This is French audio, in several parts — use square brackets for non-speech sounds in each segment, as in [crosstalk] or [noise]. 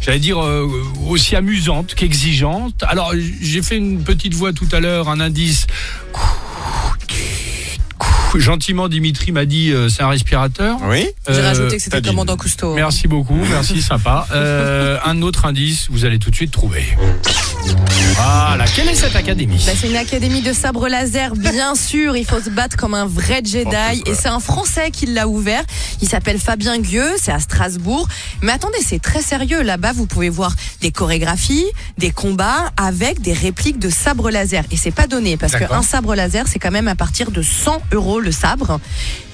j'allais dire, euh, aussi amusante qu'exigeante. Alors, j'ai fait une petite voix tout à l'heure, un indice. [laughs] Gentiment, Dimitri m'a dit euh, c'est un respirateur. Oui. J'ai Euh, rajouté que c'était commandant Cousteau. Merci beaucoup, merci, [laughs] sympa. Euh, un autre indice, vous allez tout de suite trouver. Voilà, quelle est cette académie Bah, c'est une académie de sabre laser, bien [laughs] sûr. Il faut se battre comme un vrai Jedi. Et c'est un Français qui l'a ouvert. Il s'appelle Fabien Gueux. C'est à Strasbourg. Mais attendez, c'est très sérieux. Là-bas, vous pouvez voir des chorégraphies, des combats avec des répliques de sabre laser. Et c'est pas donné parce qu'un sabre laser, c'est quand même à partir de 100 euros le sabre.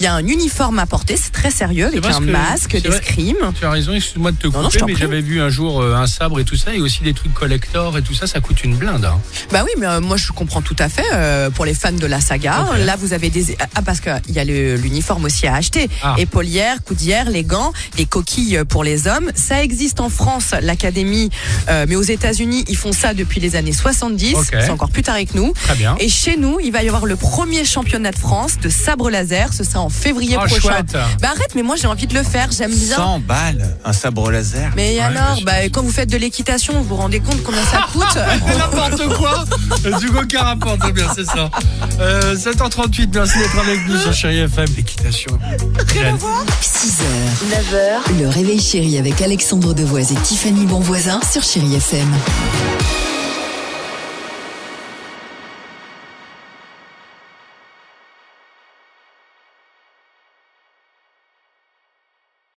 Il y a un uniforme à porter. C'est très sérieux avec un que- masque, des scrims. Tu as raison, excuse-moi de te non, couper, mais j'avais vu un jour euh, un sabre et tout ça, et aussi des trucs collector et tout ça, ça coûte une blinde. hein. Bah oui, mais euh, moi je comprends tout à fait euh, pour les fans de la saga. Là, vous avez des ah parce que il y a l'uniforme aussi à acheter, Ah. épaulières, coudières, les gants, les coquilles pour les hommes. Ça existe en France, l'académie, mais aux États-Unis, ils font ça depuis les années 70. Ok. C'est encore plus tard que nous. Très bien. Et chez nous, il va y avoir le premier championnat de France de sabre laser. Ce sera en février Oh, prochain. chouette. Bah arrête, mais moi j'ai envie de le faire. J'aime bien. 100 balles, un sabre laser. Mais Ouais, alors, bah, quand vous faites de l'équitation, vous vous rendez compte combien ça [laughs] coûte N'importe quoi Du aucun rapport, c'est bien, c'est ça. Euh, 7h38, merci d'être avec nous sur Chéri FM. L'équitation. 6h, 9h, le réveil chéri avec Alexandre Devoise et Tiffany Bonvoisin sur Chéri FM.